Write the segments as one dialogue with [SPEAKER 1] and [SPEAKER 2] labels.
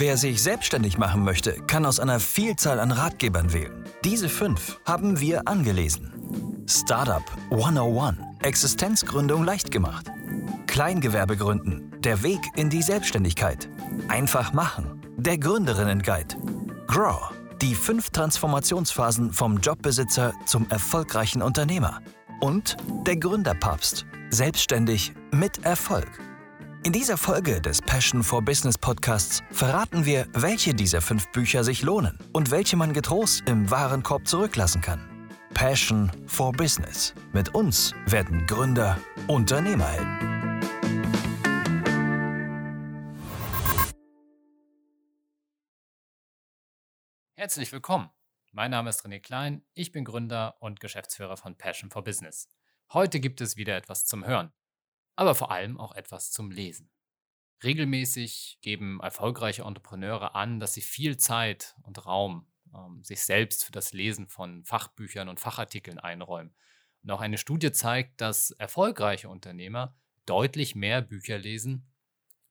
[SPEAKER 1] Wer sich selbstständig machen möchte, kann aus einer Vielzahl an Ratgebern wählen. Diese fünf haben wir angelesen. Startup 101. Existenzgründung leicht gemacht. Kleingewerbe gründen. Der Weg in die Selbstständigkeit. Einfach machen. Der Gründerinnen-Guide. Grow. Die fünf Transformationsphasen vom Jobbesitzer zum erfolgreichen Unternehmer. Und der Gründerpapst. Selbstständig mit Erfolg. In dieser Folge des Passion for Business Podcasts verraten wir, welche dieser fünf Bücher sich lohnen und welche man getrost im Warenkorb zurücklassen kann. Passion for Business. Mit uns werden Gründer Unternehmerhelden.
[SPEAKER 2] Herzlich willkommen. Mein Name ist René Klein, ich bin Gründer und Geschäftsführer von Passion for Business. Heute gibt es wieder etwas zum Hören aber vor allem auch etwas zum Lesen. Regelmäßig geben erfolgreiche Entrepreneure an, dass sie viel Zeit und Raum ähm, sich selbst für das Lesen von Fachbüchern und Fachartikeln einräumen. Und auch eine Studie zeigt, dass erfolgreiche Unternehmer deutlich mehr Bücher lesen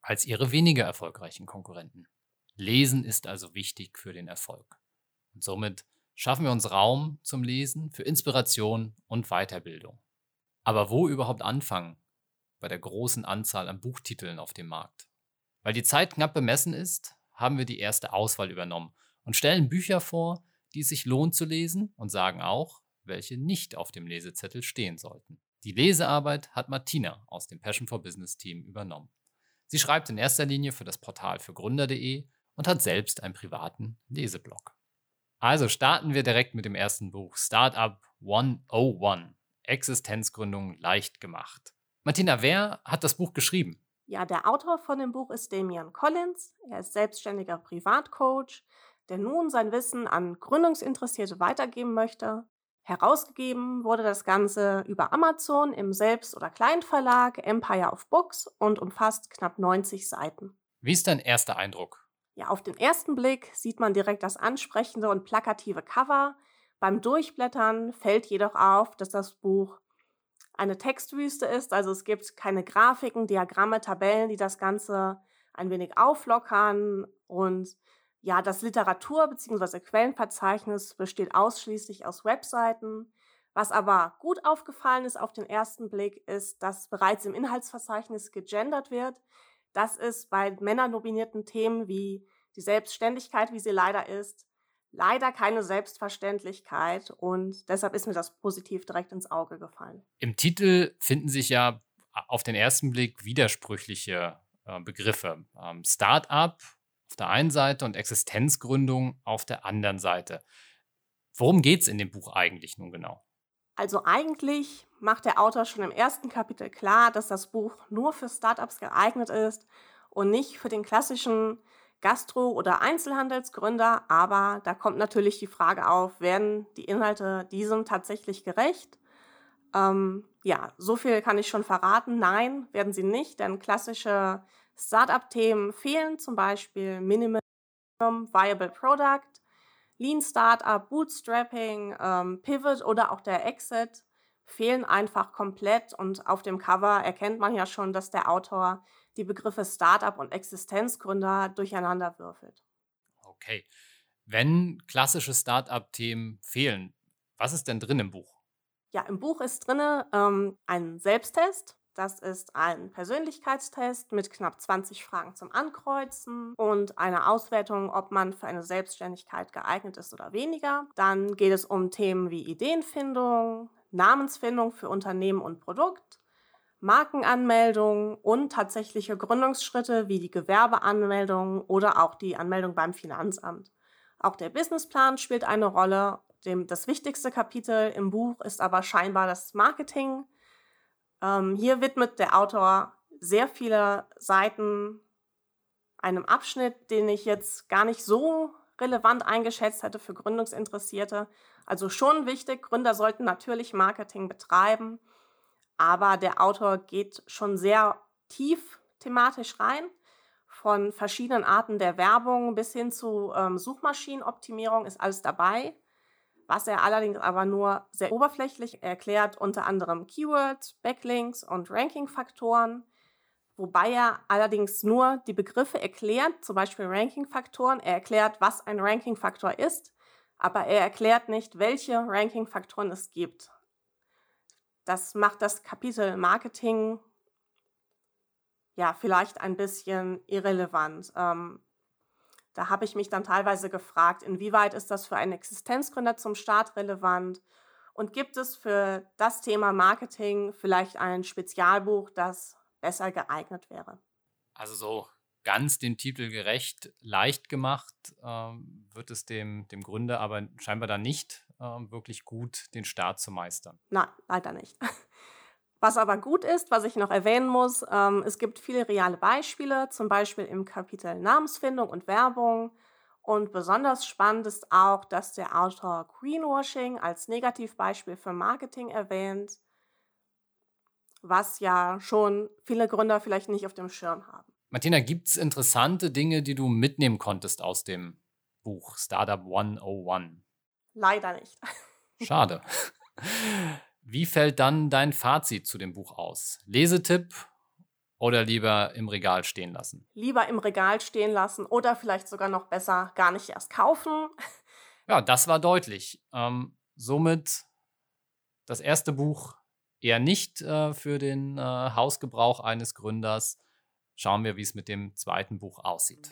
[SPEAKER 2] als ihre weniger erfolgreichen Konkurrenten. Lesen ist also wichtig für den Erfolg. Und somit schaffen wir uns Raum zum Lesen für Inspiration und Weiterbildung. Aber wo überhaupt anfangen? Bei der großen Anzahl an Buchtiteln auf dem Markt. Weil die Zeit knapp bemessen ist, haben wir die erste Auswahl übernommen und stellen Bücher vor, die es sich lohnt zu lesen und sagen auch, welche nicht auf dem Lesezettel stehen sollten. Die Lesearbeit hat Martina aus dem Passion for Business Team übernommen. Sie schreibt in erster Linie für das Portal für Gründer.de und hat selbst einen privaten Leseblog. Also starten wir direkt mit dem ersten Buch Startup 101 Existenzgründung leicht gemacht. Martina, wer hat das Buch geschrieben?
[SPEAKER 3] Ja, der Autor von dem Buch ist Damian Collins. Er ist selbstständiger Privatcoach, der nun sein Wissen an Gründungsinteressierte weitergeben möchte. Herausgegeben wurde das Ganze über Amazon im Selbst- oder Kleinverlag Empire of Books und umfasst knapp 90 Seiten.
[SPEAKER 2] Wie ist dein erster Eindruck?
[SPEAKER 3] Ja, auf den ersten Blick sieht man direkt das ansprechende und plakative Cover. Beim Durchblättern fällt jedoch auf, dass das Buch eine Textwüste ist. Also es gibt keine Grafiken, Diagramme, Tabellen, die das Ganze ein wenig auflockern. Und ja, das Literatur- bzw. Quellenverzeichnis besteht ausschließlich aus Webseiten. Was aber gut aufgefallen ist auf den ersten Blick, ist, dass bereits im Inhaltsverzeichnis gegendert wird. Das ist bei männernominierten Themen wie die Selbstständigkeit, wie sie leider ist, leider keine Selbstverständlichkeit und deshalb ist mir das positiv direkt ins Auge gefallen.
[SPEAKER 2] Im Titel finden sich ja auf den ersten Blick widersprüchliche äh, Begriffe. Ähm, Start-up auf der einen Seite und Existenzgründung auf der anderen Seite. Worum geht es in dem Buch eigentlich nun genau?
[SPEAKER 3] Also eigentlich macht der Autor schon im ersten Kapitel klar, dass das Buch nur für Startups geeignet ist und nicht für den klassischen Gastro- oder Einzelhandelsgründer, aber da kommt natürlich die Frage auf, werden die Inhalte diesem tatsächlich gerecht? Ähm, ja, so viel kann ich schon verraten. Nein, werden sie nicht, denn klassische Startup-Themen fehlen, zum Beispiel Minimum Viable Product, Lean Startup, Bootstrapping, ähm, Pivot oder auch der Exit fehlen einfach komplett und auf dem Cover erkennt man ja schon, dass der Autor die Begriffe Startup und Existenzgründer durcheinander würfelt.
[SPEAKER 2] Okay. Wenn klassische Startup-Themen fehlen, was ist denn drin im Buch?
[SPEAKER 3] Ja, im Buch ist drin ähm, ein Selbsttest. Das ist ein Persönlichkeitstest mit knapp 20 Fragen zum Ankreuzen und eine Auswertung, ob man für eine Selbstständigkeit geeignet ist oder weniger. Dann geht es um Themen wie Ideenfindung, Namensfindung für Unternehmen und Produkt, Markenanmeldung und tatsächliche Gründungsschritte wie die Gewerbeanmeldung oder auch die Anmeldung beim Finanzamt. Auch der Businessplan spielt eine Rolle. Dem, das wichtigste Kapitel im Buch ist aber scheinbar das Marketing. Ähm, hier widmet der Autor sehr viele Seiten einem Abschnitt, den ich jetzt gar nicht so relevant eingeschätzt hätte für Gründungsinteressierte. Also schon wichtig, Gründer sollten natürlich Marketing betreiben aber der Autor geht schon sehr tief thematisch rein, von verschiedenen Arten der Werbung bis hin zu ähm, Suchmaschinenoptimierung ist alles dabei. Was er allerdings aber nur sehr oberflächlich erklärt, unter anderem Keywords, Backlinks und Rankingfaktoren. wobei er allerdings nur die Begriffe erklärt, zum Beispiel Ranking-Faktoren. Er erklärt, was ein Ranking-Faktor ist, aber er erklärt nicht, welche Ranking-Faktoren es gibt. Das macht das Kapitel Marketing ja vielleicht ein bisschen irrelevant. Ähm, da habe ich mich dann teilweise gefragt, inwieweit ist das für einen Existenzgründer zum Start relevant? Und gibt es für das Thema Marketing vielleicht ein Spezialbuch, das besser geeignet wäre?
[SPEAKER 2] Also so ganz dem Titel gerecht, leicht gemacht, ähm, wird es dem, dem Gründer aber scheinbar dann nicht ähm, wirklich gut, den Start zu meistern.
[SPEAKER 3] Nein, leider nicht. Was aber gut ist, was ich noch erwähnen muss, ähm, es gibt viele reale Beispiele, zum Beispiel im Kapitel Namensfindung und Werbung. Und besonders spannend ist auch, dass der Autor Greenwashing als Negativbeispiel für Marketing erwähnt, was ja schon viele Gründer vielleicht nicht auf dem Schirm haben.
[SPEAKER 2] Martina, gibt es interessante Dinge, die du mitnehmen konntest aus dem Buch Startup 101?
[SPEAKER 3] Leider nicht.
[SPEAKER 2] Schade. Wie fällt dann dein Fazit zu dem Buch aus? Lesetipp oder lieber im Regal stehen lassen?
[SPEAKER 3] Lieber im Regal stehen lassen oder vielleicht sogar noch besser gar nicht erst kaufen.
[SPEAKER 2] Ja, das war deutlich. Ähm, somit das erste Buch eher nicht äh, für den äh, Hausgebrauch eines Gründers. Schauen wir, wie es mit dem zweiten Buch aussieht.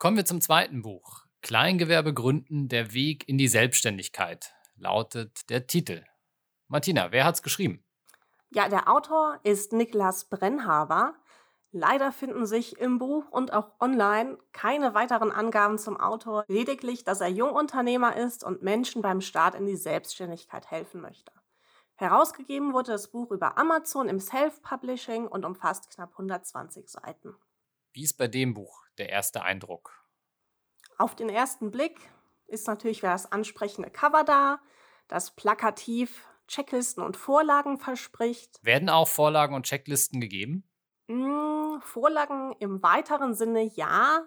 [SPEAKER 2] Kommen wir zum zweiten Buch. Kleingewerbe gründen, der Weg in die Selbstständigkeit, lautet der Titel. Martina, wer hat's geschrieben?
[SPEAKER 3] Ja, der Autor ist Niklas Brennhaber. Leider finden sich im Buch und auch online keine weiteren Angaben zum Autor, lediglich, dass er Jungunternehmer ist und Menschen beim Start in die Selbstständigkeit helfen möchte. Herausgegeben wurde das Buch über Amazon im Self-Publishing und umfasst knapp 120 Seiten.
[SPEAKER 2] Wie ist bei dem Buch der erste Eindruck?
[SPEAKER 3] Auf den ersten Blick ist natürlich das ansprechende Cover da, das plakativ Checklisten und Vorlagen verspricht.
[SPEAKER 2] Werden auch Vorlagen und Checklisten gegeben?
[SPEAKER 3] Hm, Vorlagen im weiteren Sinne ja,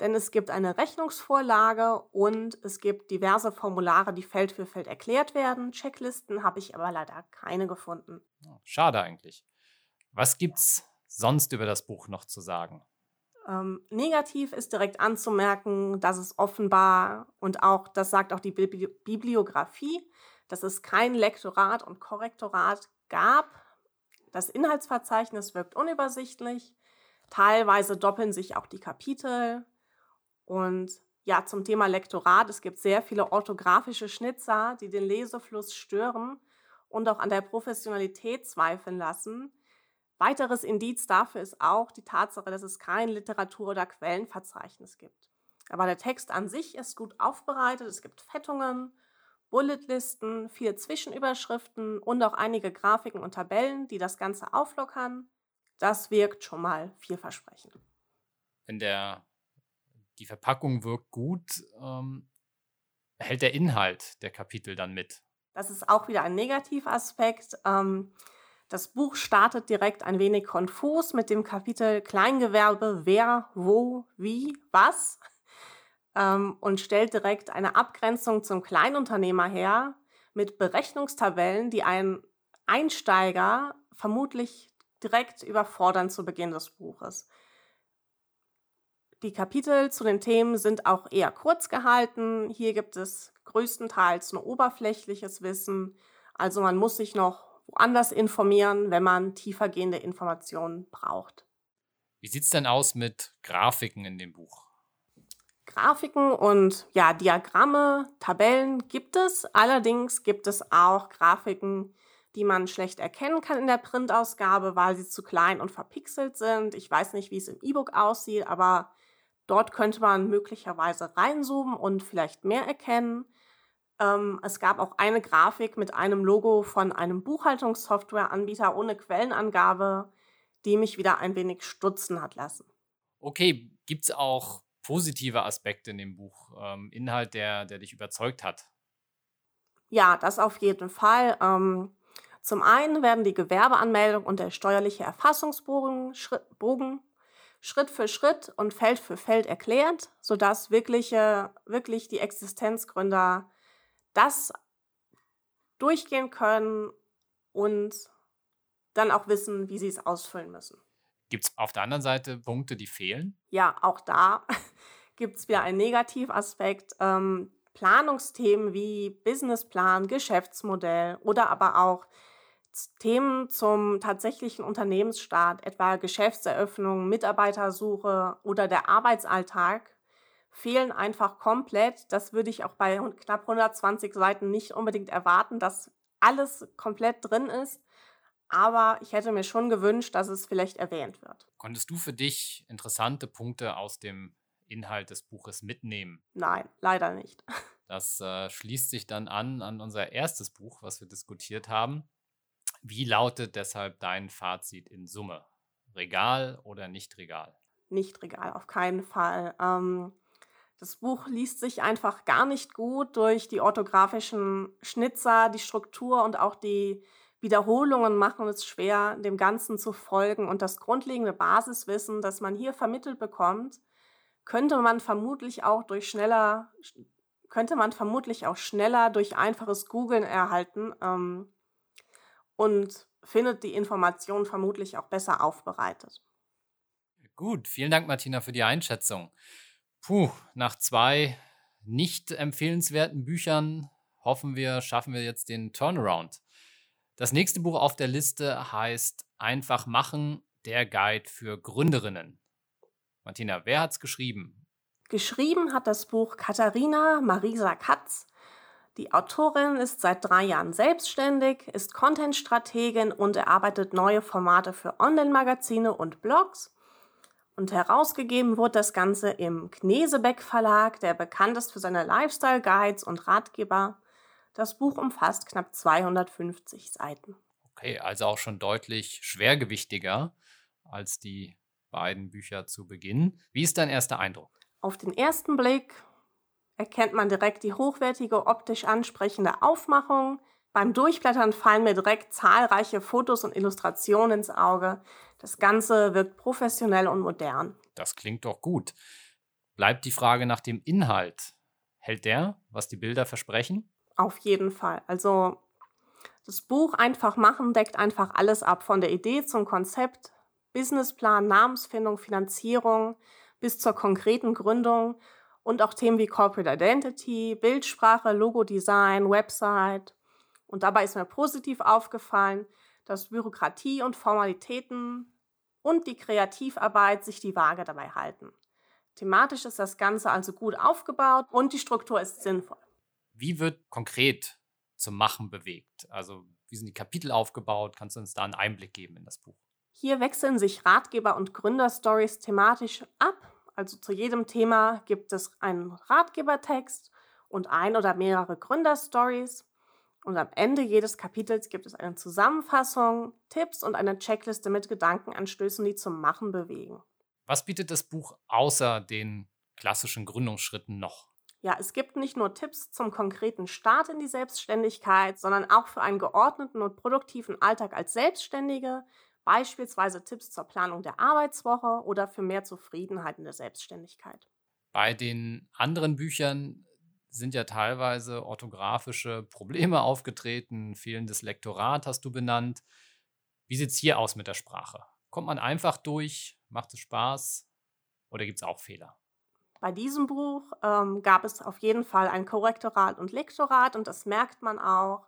[SPEAKER 3] denn es gibt eine Rechnungsvorlage und es gibt diverse Formulare, die Feld für Feld erklärt werden. Checklisten habe ich aber leider keine gefunden.
[SPEAKER 2] Schade eigentlich. Was gibt's sonst über das Buch noch zu sagen?
[SPEAKER 3] Ähm, negativ ist direkt anzumerken, dass es offenbar und auch, das sagt auch die Bibli Bibliografie, dass es kein Lektorat und Korrektorat gab. Das Inhaltsverzeichnis wirkt unübersichtlich. Teilweise doppeln sich auch die Kapitel. Und ja, zum Thema Lektorat, es gibt sehr viele orthografische Schnitzer, die den Lesefluss stören und auch an der Professionalität zweifeln lassen. Weiteres Indiz dafür ist auch die Tatsache, dass es kein Literatur- oder Quellenverzeichnis gibt. Aber der Text an sich ist gut aufbereitet. Es gibt Fettungen, Bulletlisten, viele Zwischenüberschriften und auch einige Grafiken und Tabellen, die das Ganze auflockern. Das wirkt schon mal vielversprechend.
[SPEAKER 2] Wenn der, die Verpackung wirkt gut, ähm, hält der Inhalt der Kapitel dann mit.
[SPEAKER 3] Das ist auch wieder ein Negativaspekt. Ähm, das Buch startet direkt ein wenig konfus mit dem Kapitel Kleingewerbe, wer, wo, wie, was ähm, und stellt direkt eine Abgrenzung zum Kleinunternehmer her mit Berechnungstabellen, die einen Einsteiger vermutlich direkt überfordern zu Beginn des Buches. Die Kapitel zu den Themen sind auch eher kurz gehalten. Hier gibt es größtenteils nur oberflächliches Wissen. Also man muss sich noch woanders informieren, wenn man tiefergehende Informationen braucht.
[SPEAKER 2] Wie sieht es denn aus mit Grafiken in dem Buch?
[SPEAKER 3] Grafiken und ja, Diagramme, Tabellen gibt es. Allerdings gibt es auch Grafiken, die man schlecht erkennen kann in der Printausgabe, weil sie zu klein und verpixelt sind. Ich weiß nicht, wie es im E-Book aussieht, aber dort könnte man möglicherweise reinzoomen und vielleicht mehr erkennen. Ähm, es gab auch eine Grafik mit einem Logo von einem Buchhaltungssoftwareanbieter ohne Quellenangabe, die mich wieder ein wenig stutzen hat lassen.
[SPEAKER 2] Okay, gibt es auch positive Aspekte in dem Buch? Ähm, Inhalt, der, der dich überzeugt hat?
[SPEAKER 3] Ja, das auf jeden Fall. Ähm, zum einen werden die Gewerbeanmeldung und der steuerliche Erfassungsbogen Schritt, Bogen Schritt für Schritt und Feld für Feld erklärt, sodass wirkliche, wirklich die Existenzgründer das durchgehen können und dann auch wissen, wie sie es ausfüllen müssen.
[SPEAKER 2] Gibt es auf der anderen Seite Punkte, die fehlen?
[SPEAKER 3] Ja, auch da gibt es wieder einen Negativaspekt. Ähm, Planungsthemen wie Businessplan, Geschäftsmodell oder aber auch Themen zum tatsächlichen Unternehmensstart, etwa Geschäftseröffnung, Mitarbeitersuche oder der Arbeitsalltag, fehlen einfach komplett. Das würde ich auch bei knapp 120 Seiten nicht unbedingt erwarten, dass alles komplett drin ist. Aber ich hätte mir schon gewünscht, dass es vielleicht erwähnt wird.
[SPEAKER 2] Konntest du für dich interessante Punkte aus dem Inhalt des Buches mitnehmen?
[SPEAKER 3] Nein, leider nicht.
[SPEAKER 2] Das äh, schließt sich dann an an unser erstes Buch, was wir diskutiert haben. Wie lautet deshalb dein Fazit in Summe? Regal oder nicht Regal?
[SPEAKER 3] Nicht Regal, auf keinen Fall. Ähm, das Buch liest sich einfach gar nicht gut durch die orthografischen Schnitzer, die Struktur und auch die Wiederholungen machen es schwer, dem Ganzen zu folgen. Und das grundlegende Basiswissen, das man hier vermittelt bekommt, könnte man vermutlich auch durch schneller, könnte man vermutlich auch schneller durch einfaches Googlen erhalten ähm, und findet die Informationen vermutlich auch besser aufbereitet.
[SPEAKER 2] Gut, vielen Dank, Martina, für die Einschätzung. Puh, nach zwei nicht empfehlenswerten Büchern hoffen wir, schaffen wir jetzt den Turnaround. Das nächste Buch auf der Liste heißt Einfach machen, der Guide für Gründerinnen. Martina, wer hat es geschrieben?
[SPEAKER 3] Geschrieben hat das Buch Katharina Marisa Katz. Die Autorin ist seit drei Jahren selbstständig, ist Content-Strategin und erarbeitet neue Formate für Online-Magazine und Blogs. Und herausgegeben wurde das Ganze im Knesebeck Verlag, der bekannt ist für seine Lifestyle-Guides und Ratgeber. Das Buch umfasst knapp 250 Seiten.
[SPEAKER 2] Okay, also auch schon deutlich schwergewichtiger als die beiden Bücher zu Beginn. Wie ist dein erster Eindruck?
[SPEAKER 3] Auf den ersten Blick erkennt man direkt die hochwertige, optisch ansprechende Aufmachung. Beim Durchblättern fallen mir direkt zahlreiche Fotos und Illustrationen ins Auge. Das Ganze wirkt professionell und modern.
[SPEAKER 2] Das klingt doch gut. Bleibt die Frage nach dem Inhalt. Hält der, was die Bilder versprechen?
[SPEAKER 3] Auf jeden Fall. Also das Buch Einfach machen deckt einfach alles ab, von der Idee zum Konzept, Businessplan, Namensfindung, Finanzierung bis zur konkreten Gründung und auch Themen wie Corporate Identity, Bildsprache, Logodesign, Website. Und dabei ist mir positiv aufgefallen, dass Bürokratie und Formalitäten und die Kreativarbeit sich die Waage dabei halten. Thematisch ist das Ganze also gut aufgebaut und die Struktur ist sinnvoll.
[SPEAKER 2] Wie wird konkret zum Machen bewegt? Also wie sind die Kapitel aufgebaut? Kannst du uns da einen Einblick geben in das Buch?
[SPEAKER 3] Hier wechseln sich Ratgeber und Gründerstories thematisch ab. Also zu jedem Thema gibt es einen Ratgebertext und ein oder mehrere Gründerstories. Und am Ende jedes Kapitels gibt es eine Zusammenfassung, Tipps und eine Checkliste mit Gedankenanstößen, die zum Machen bewegen.
[SPEAKER 2] Was bietet das Buch außer den klassischen Gründungsschritten noch?
[SPEAKER 3] Ja, es gibt nicht nur Tipps zum konkreten Start in die Selbstständigkeit, sondern auch für einen geordneten und produktiven Alltag als Selbstständige, beispielsweise Tipps zur Planung der Arbeitswoche oder für mehr Zufriedenheit in der Selbstständigkeit.
[SPEAKER 2] Bei den anderen Büchern sind ja teilweise orthografische Probleme aufgetreten, fehlendes Lektorat hast du benannt. Wie sieht es hier aus mit der Sprache? Kommt man einfach durch? Macht es Spaß? Oder gibt es auch Fehler?
[SPEAKER 3] Bei diesem Buch ähm, gab es auf jeden Fall ein Korrektorat und Lektorat und das merkt man auch.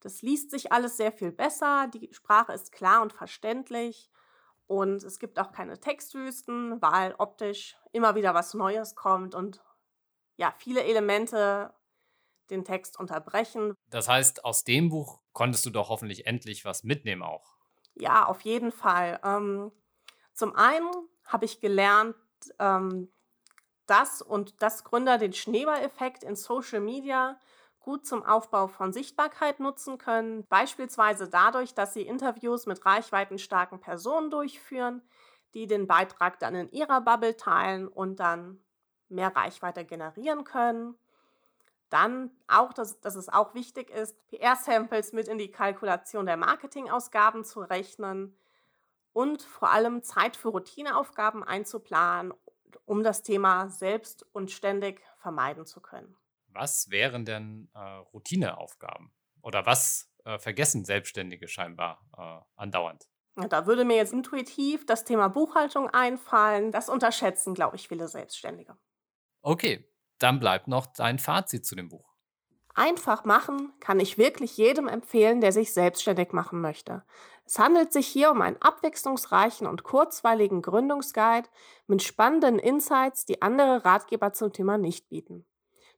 [SPEAKER 3] Das liest sich alles sehr viel besser, die Sprache ist klar und verständlich und es gibt auch keine Textwüsten, weil optisch immer wieder was Neues kommt und ja, viele Elemente den Text unterbrechen.
[SPEAKER 2] Das heißt, aus dem Buch konntest du doch hoffentlich endlich was mitnehmen auch.
[SPEAKER 3] Ja, auf jeden Fall. Ähm, zum einen habe ich gelernt, ähm, dass und dass Gründer den Schneeballeffekt in Social Media gut zum Aufbau von Sichtbarkeit nutzen können, beispielsweise dadurch, dass sie Interviews mit reichweitenstarken Personen durchführen, die den Beitrag dann in ihrer Bubble teilen und dann mehr Reichweite generieren können. Dann auch, dass, dass es auch wichtig ist, PR-Samples mit in die Kalkulation der Marketingausgaben zu rechnen und vor allem Zeit für Routineaufgaben einzuplanen, um das Thema selbst und ständig vermeiden zu können.
[SPEAKER 2] Was wären denn äh, Routineaufgaben? Oder was äh, vergessen Selbstständige scheinbar äh, andauernd?
[SPEAKER 3] Da würde mir jetzt intuitiv das Thema Buchhaltung einfallen. Das unterschätzen, glaube ich, viele Selbstständige.
[SPEAKER 2] Okay, dann bleibt noch dein Fazit zu dem Buch.
[SPEAKER 3] Einfach machen kann ich wirklich jedem empfehlen, der sich selbstständig machen möchte. Es handelt sich hier um einen abwechslungsreichen und kurzweiligen Gründungsguide mit spannenden Insights, die andere Ratgeber zum Thema nicht bieten.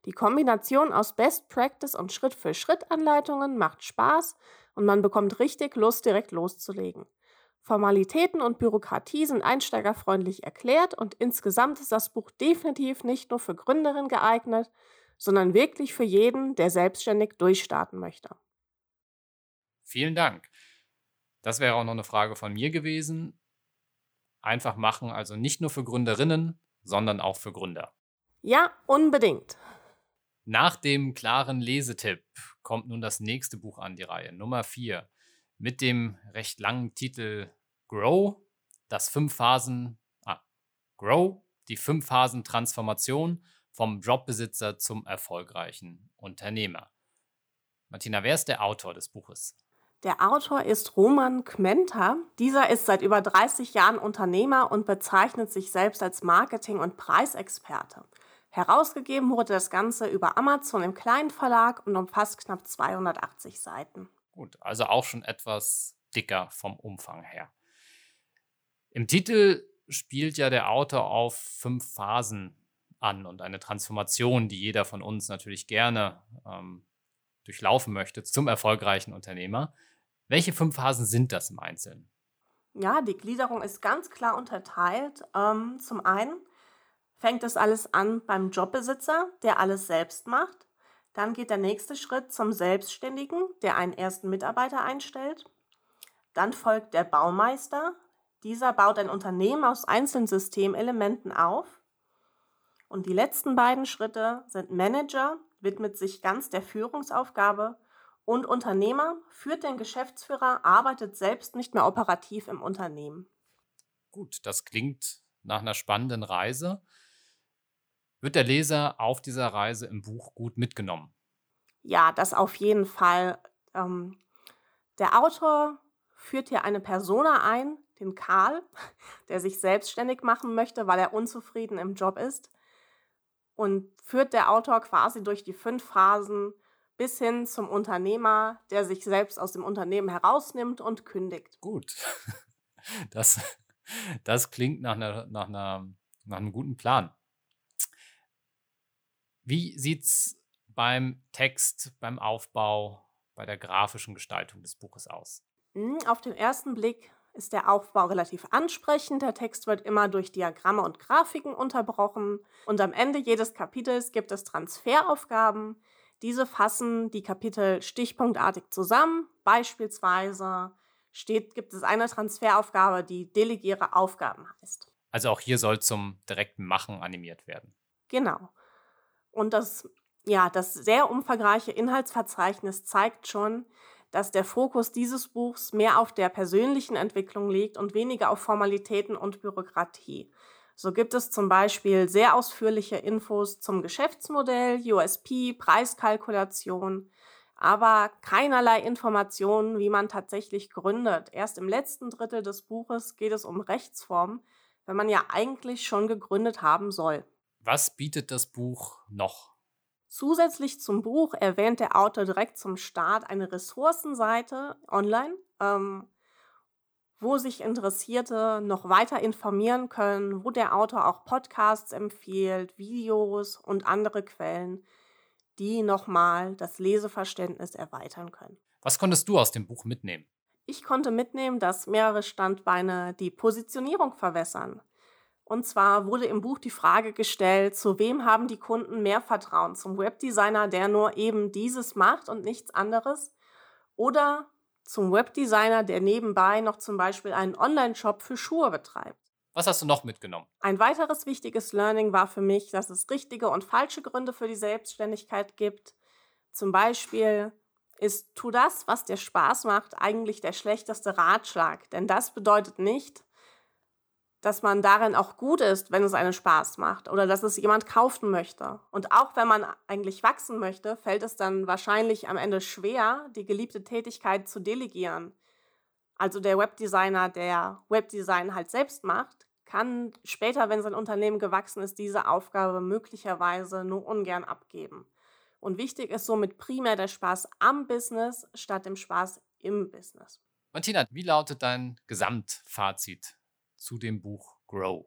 [SPEAKER 3] Die Kombination aus Best Practice und Schritt-für-Schritt-Anleitungen macht Spaß und man bekommt richtig Lust, direkt loszulegen. Formalitäten und Bürokratie sind einsteigerfreundlich erklärt und insgesamt ist das Buch definitiv nicht nur für Gründerinnen geeignet, sondern wirklich für jeden, der selbstständig durchstarten möchte.
[SPEAKER 2] Vielen Dank. Das wäre auch noch eine Frage von mir gewesen. Einfach machen, also nicht nur für Gründerinnen, sondern auch für Gründer.
[SPEAKER 3] Ja, unbedingt.
[SPEAKER 2] Nach dem klaren Lesetipp kommt nun das nächste Buch an die Reihe, Nummer 4, mit dem recht langen Titel Grow, das fünf Phasen, ah, Grow, die fünf Phasen Transformation vom Jobbesitzer zum erfolgreichen Unternehmer. Martina, wer ist der Autor des Buches?
[SPEAKER 3] Der Autor ist Roman Kmenta. Dieser ist seit über 30 Jahren Unternehmer und bezeichnet sich selbst als Marketing- und Preisexperte. Herausgegeben wurde das Ganze über Amazon im kleinen Verlag und umfasst knapp 280 Seiten.
[SPEAKER 2] Gut, also auch schon etwas dicker vom Umfang her. Im Titel spielt ja der Autor auf fünf Phasen an und eine Transformation, die jeder von uns natürlich gerne ähm, durchlaufen möchte zum erfolgreichen Unternehmer. Welche fünf Phasen sind das im Einzelnen?
[SPEAKER 3] Ja, die Gliederung ist ganz klar unterteilt. Ähm, zum einen fängt es alles an beim Jobbesitzer, der alles selbst macht. Dann geht der nächste Schritt zum Selbstständigen, der einen ersten Mitarbeiter einstellt. Dann folgt der Baumeister. Dieser baut ein Unternehmen aus einzelnen Systemelementen auf. Und die letzten beiden Schritte sind Manager, widmet sich ganz der Führungsaufgabe und Unternehmer führt den Geschäftsführer, arbeitet selbst nicht mehr operativ im Unternehmen.
[SPEAKER 2] Gut, das klingt nach einer spannenden Reise. Wird der Leser auf dieser Reise im Buch gut mitgenommen?
[SPEAKER 3] Ja, das auf jeden Fall. Ähm, der Autor führt hier eine Persona ein, den Karl, der sich selbstständig machen möchte, weil er unzufrieden im Job ist. Und führt der Autor quasi durch die fünf Phasen bis hin zum Unternehmer, der sich selbst aus dem Unternehmen herausnimmt und kündigt.
[SPEAKER 2] Gut. Das, das klingt nach, einer, nach, einer, nach einem guten Plan. Wie sieht es beim Text, beim Aufbau, bei der grafischen Gestaltung des Buches aus?
[SPEAKER 3] Hm, auf den ersten Blick ist der Aufbau relativ ansprechend. Der Text wird immer durch Diagramme und Grafiken unterbrochen. Und am Ende jedes Kapitels gibt es Transferaufgaben, diese fassen die Kapitel stichpunktartig zusammen. Beispielsweise steht, gibt es eine Transferaufgabe, die Delegiere Aufgaben heißt.
[SPEAKER 2] Also auch hier soll zum direkten Machen animiert werden.
[SPEAKER 3] Genau. Und das, ja, das sehr umfangreiche Inhaltsverzeichnis zeigt schon, dass der Fokus dieses Buchs mehr auf der persönlichen Entwicklung liegt und weniger auf Formalitäten und Bürokratie. So gibt es zum Beispiel sehr ausführliche Infos zum Geschäftsmodell, USP, Preiskalkulation, aber keinerlei Informationen, wie man tatsächlich gründet. Erst im letzten Drittel des Buches geht es um Rechtsform, wenn man ja eigentlich schon gegründet haben soll.
[SPEAKER 2] Was bietet das Buch noch?
[SPEAKER 3] Zusätzlich zum Buch erwähnt der Autor direkt zum Start eine Ressourcenseite online, ähm, wo sich Interessierte noch weiter informieren können, wo der Autor auch Podcasts empfiehlt, Videos und andere Quellen, die nochmal das Leseverständnis erweitern können.
[SPEAKER 2] Was konntest du aus dem Buch mitnehmen?
[SPEAKER 3] Ich konnte mitnehmen, dass mehrere Standbeine die Positionierung verwässern. Und zwar wurde im Buch die Frage gestellt, zu wem haben die Kunden mehr Vertrauen? Zum Webdesigner, der nur eben dieses macht und nichts anderes? Oder zum Webdesigner, der nebenbei noch zum Beispiel einen Online-Shop für Schuhe betreibt?
[SPEAKER 2] Was hast du noch mitgenommen?
[SPEAKER 3] Ein weiteres wichtiges Learning war für mich, dass es richtige und falsche Gründe für die Selbstständigkeit gibt. Zum Beispiel ist tu das, was dir Spaß macht, eigentlich der schlechteste Ratschlag. Denn das bedeutet nicht, dass man darin auch gut ist, wenn es einen Spaß macht oder dass es jemand kaufen möchte. Und auch wenn man eigentlich wachsen möchte, fällt es dann wahrscheinlich am Ende schwer, die geliebte Tätigkeit zu delegieren. Also der Webdesigner, der Webdesign halt selbst macht, kann später, wenn sein Unternehmen gewachsen ist, diese Aufgabe möglicherweise nur ungern abgeben. Und wichtig ist somit primär der Spaß am Business statt dem Spaß im Business.
[SPEAKER 2] Martina, wie lautet dein Gesamtfazit zu dem Buch Grow?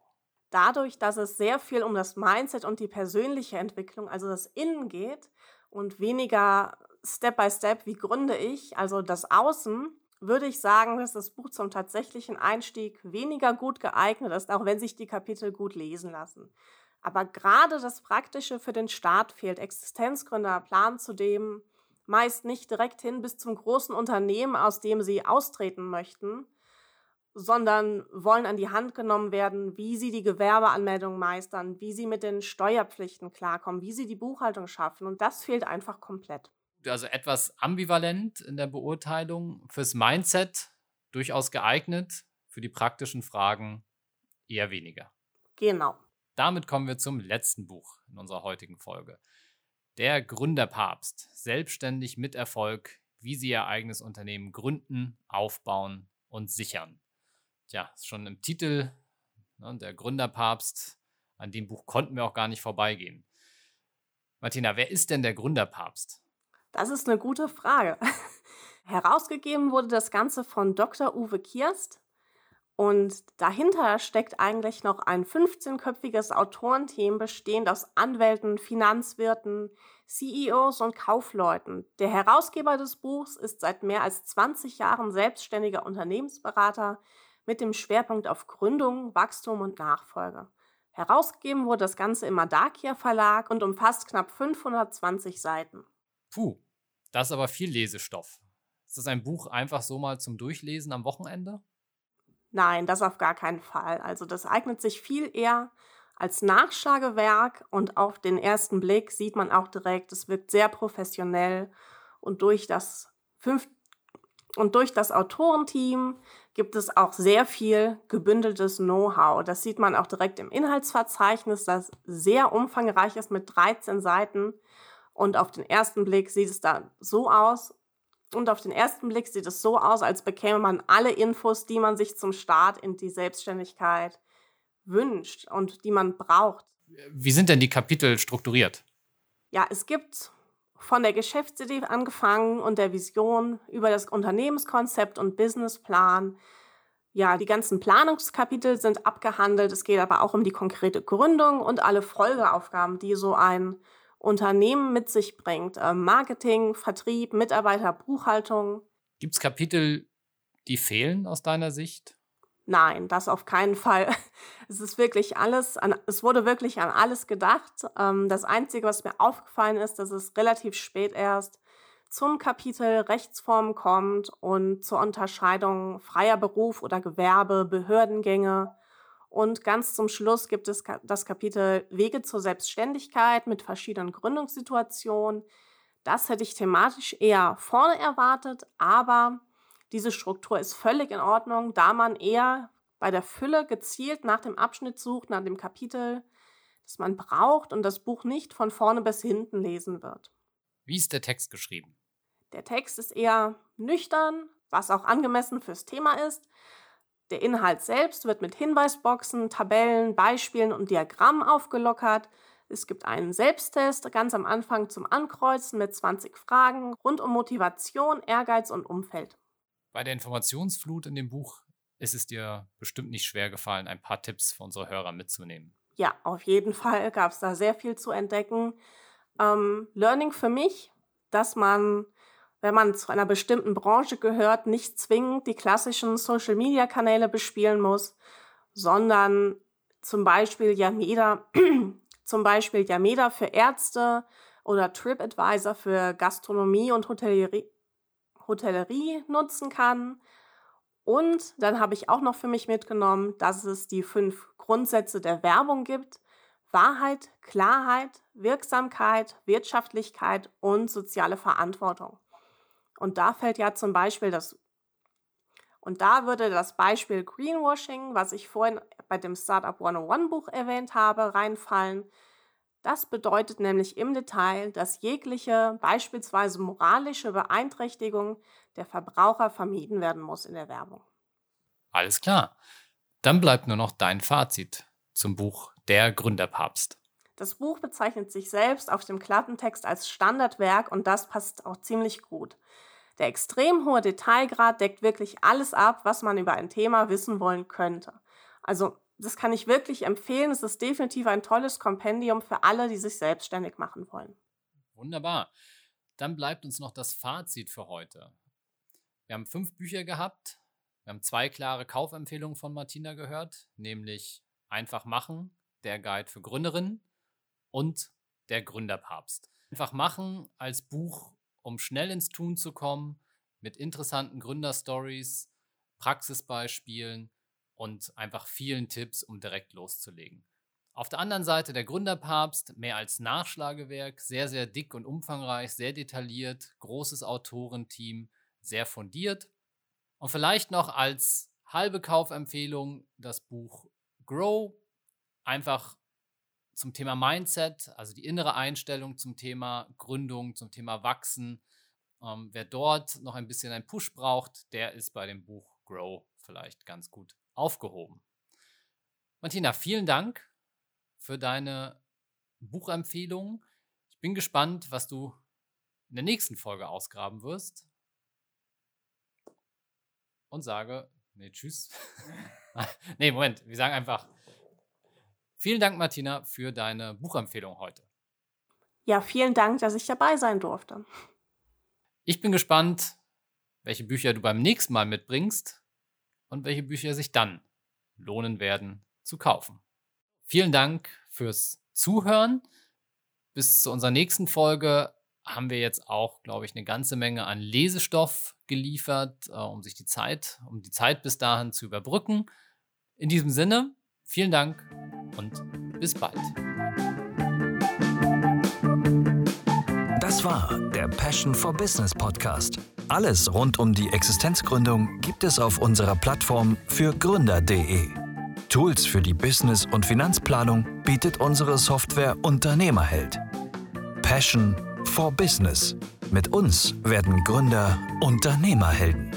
[SPEAKER 3] Dadurch, dass es sehr viel um das Mindset und die persönliche Entwicklung, also das Innen geht und weniger Step by Step, wie gründe ich, also das Außen, würde ich sagen, dass das Buch zum tatsächlichen Einstieg weniger gut geeignet ist, auch wenn sich die Kapitel gut lesen lassen. Aber gerade das Praktische für den Start fehlt. Existenzgründer planen zudem meist nicht direkt hin bis zum großen Unternehmen, aus dem sie austreten möchten, sondern wollen an die Hand genommen werden, wie sie die Gewerbeanmeldung meistern, wie sie mit den Steuerpflichten klarkommen, wie sie die Buchhaltung schaffen. Und das fehlt einfach komplett.
[SPEAKER 2] Also etwas ambivalent in der Beurteilung. Fürs Mindset durchaus geeignet, für die praktischen Fragen eher weniger.
[SPEAKER 3] Genau.
[SPEAKER 2] Damit kommen wir zum letzten Buch in unserer heutigen Folge. Der Gründerpapst. Selbstständig mit Erfolg, wie Sie Ihr eigenes Unternehmen gründen, aufbauen und sichern. Ist schon im Titel, ne, der Gründerpapst. An dem Buch konnten wir auch gar nicht vorbeigehen. Martina, wer ist denn der Gründerpapst?
[SPEAKER 3] Das ist eine gute Frage. Herausgegeben wurde das Ganze von Dr. Uwe Kierst. Und dahinter steckt eigentlich noch ein 15-köpfiges Autorenteam bestehend aus Anwälten, Finanzwirten, CEOs und Kaufleuten. Der Herausgeber des Buchs ist seit mehr als 20 Jahren selbstständiger Unternehmensberater mit dem Schwerpunkt auf Gründung, Wachstum und Nachfolge. Herausgegeben wurde das Ganze im Madakia Verlag und umfasst knapp 520 Seiten.
[SPEAKER 2] Puh, das ist aber viel Lesestoff. Ist das ein Buch einfach so mal zum Durchlesen am Wochenende?
[SPEAKER 3] Nein, das auf gar keinen Fall. Also das eignet sich viel eher als Nachschlagewerk und auf den ersten Blick sieht man auch direkt, es wirkt sehr professionell und durch das fünf und durch das Autorenteam gibt es auch sehr viel gebündeltes Know-how. Das sieht man auch direkt im Inhaltsverzeichnis, das sehr umfangreich ist mit 13 Seiten. Und auf den ersten Blick sieht es da so aus, und auf den ersten Blick sieht es so aus, als bekäme man alle Infos, die man sich zum Start in die Selbstständigkeit wünscht und die man braucht.
[SPEAKER 2] Wie sind denn die Kapitel strukturiert?
[SPEAKER 3] Ja, es gibt von der Geschäftsidee angefangen und der Vision über das Unternehmenskonzept und Businessplan. Ja, die ganzen Planungskapitel sind abgehandelt. Es geht aber auch um die konkrete Gründung und alle Folgeaufgaben, die so ein Unternehmen mit sich bringt. Ähm, Marketing, Vertrieb, Mitarbeiter, Buchhaltung.
[SPEAKER 2] Gibt es Kapitel, die fehlen aus deiner Sicht?
[SPEAKER 3] Nein, das auf keinen Fall. Es ist wirklich alles, an, es wurde wirklich an alles gedacht. Ähm, das Einzige, was mir aufgefallen ist, dass es relativ spät erst zum Kapitel Rechtsform kommt und zur Unterscheidung freier Beruf oder Gewerbe, Behördengänge und ganz zum Schluss gibt es das Kapitel Wege zur Selbstständigkeit mit verschiedenen Gründungssituationen. Das hätte ich thematisch eher vorne erwartet, aber diese Struktur ist völlig in Ordnung, da man eher bei der Fülle gezielt nach dem Abschnitt sucht, nach dem Kapitel, das man braucht und das Buch nicht von vorne bis hinten lesen wird.
[SPEAKER 2] Wie ist der Text geschrieben?
[SPEAKER 3] Der Text ist eher nüchtern, was auch angemessen fürs Thema ist. Der Inhalt selbst wird mit Hinweisboxen, Tabellen, Beispielen und Diagrammen aufgelockert. Es gibt einen Selbsttest ganz am Anfang zum Ankreuzen mit 20 Fragen rund um Motivation, Ehrgeiz und Umfeld.
[SPEAKER 2] Bei der Informationsflut in dem Buch ist es dir bestimmt nicht schwer gefallen, ein paar Tipps für unsere Hörer mitzunehmen.
[SPEAKER 3] Ja, auf jeden Fall gab es da sehr viel zu entdecken. Ähm, Learning für mich, dass man wenn man zu einer bestimmten Branche gehört, nicht zwingend die klassischen Social-Media-Kanäle bespielen muss, sondern zum Beispiel Yameda, zum Beispiel Yameda für Ärzte oder TripAdvisor für Gastronomie und Hotellerie, Hotellerie nutzen kann. Und dann habe ich auch noch für mich mitgenommen, dass es die fünf Grundsätze der Werbung gibt. Wahrheit, Klarheit, Wirksamkeit, Wirtschaftlichkeit und soziale Verantwortung. Und da fällt ja zum Beispiel das, und da würde das Beispiel Greenwashing, was ich vorhin bei dem Startup 101 Buch erwähnt habe, reinfallen. Das bedeutet nämlich im Detail, dass jegliche beispielsweise moralische Beeinträchtigung der Verbraucher vermieden werden muss in der Werbung.
[SPEAKER 2] Alles klar. Dann bleibt nur noch dein Fazit zum Buch Der Gründerpapst.
[SPEAKER 3] Das Buch bezeichnet sich selbst auf dem Klappentext als Standardwerk und das passt auch ziemlich gut. Der extrem hohe Detailgrad deckt wirklich alles ab, was man über ein Thema wissen wollen könnte. Also das kann ich wirklich empfehlen. Es ist definitiv ein tolles Kompendium für alle, die sich selbstständig machen wollen.
[SPEAKER 2] Wunderbar. Dann bleibt uns noch das Fazit für heute. Wir haben fünf Bücher gehabt. Wir haben zwei klare Kaufempfehlungen von Martina gehört, nämlich Einfach machen, der Guide für Gründerinnen und der Gründerpapst. Einfach machen als Buch, um schnell ins Tun zu kommen, mit interessanten Gründerstories, Praxisbeispielen und einfach vielen Tipps, um direkt loszulegen. Auf der anderen Seite der Gründerpapst, mehr als Nachschlagewerk, sehr, sehr dick und umfangreich, sehr detailliert, großes Autorenteam, sehr fundiert. Und vielleicht noch als halbe Kaufempfehlung das Buch Grow, einfach zum Thema Mindset, also die innere Einstellung zum Thema Gründung, zum Thema Wachsen. Ähm, wer dort noch ein bisschen einen Push braucht, der ist bei dem Buch Grow vielleicht ganz gut aufgehoben. Martina, vielen Dank für deine Buchempfehlung. Ich bin gespannt, was du in der nächsten Folge ausgraben wirst. Und sage, nee, tschüss. nee, Moment, wir sagen einfach, vielen Dank, Martina, für deine Buchempfehlung heute.
[SPEAKER 3] Ja, vielen Dank, dass ich dabei sein durfte.
[SPEAKER 2] Ich bin gespannt, welche Bücher du beim nächsten Mal mitbringst und welche Bücher sich dann lohnen werden zu kaufen. Vielen Dank fürs Zuhören. Bis zu unserer nächsten Folge haben wir jetzt auch, glaube ich, eine ganze Menge an Lesestoff geliefert, äh, um sich die Zeit, um die Zeit bis dahin zu überbrücken. In diesem Sinne, vielen Dank und bis bald.
[SPEAKER 1] Das war der Passion for Business Podcast. Alles rund um die Existenzgründung gibt es auf unserer Plattform für Gründer.de. Tools für die Business- und Finanzplanung bietet unsere Software Unternehmerheld. Passion for Business. Mit uns werden Gründer Unternehmerhelden.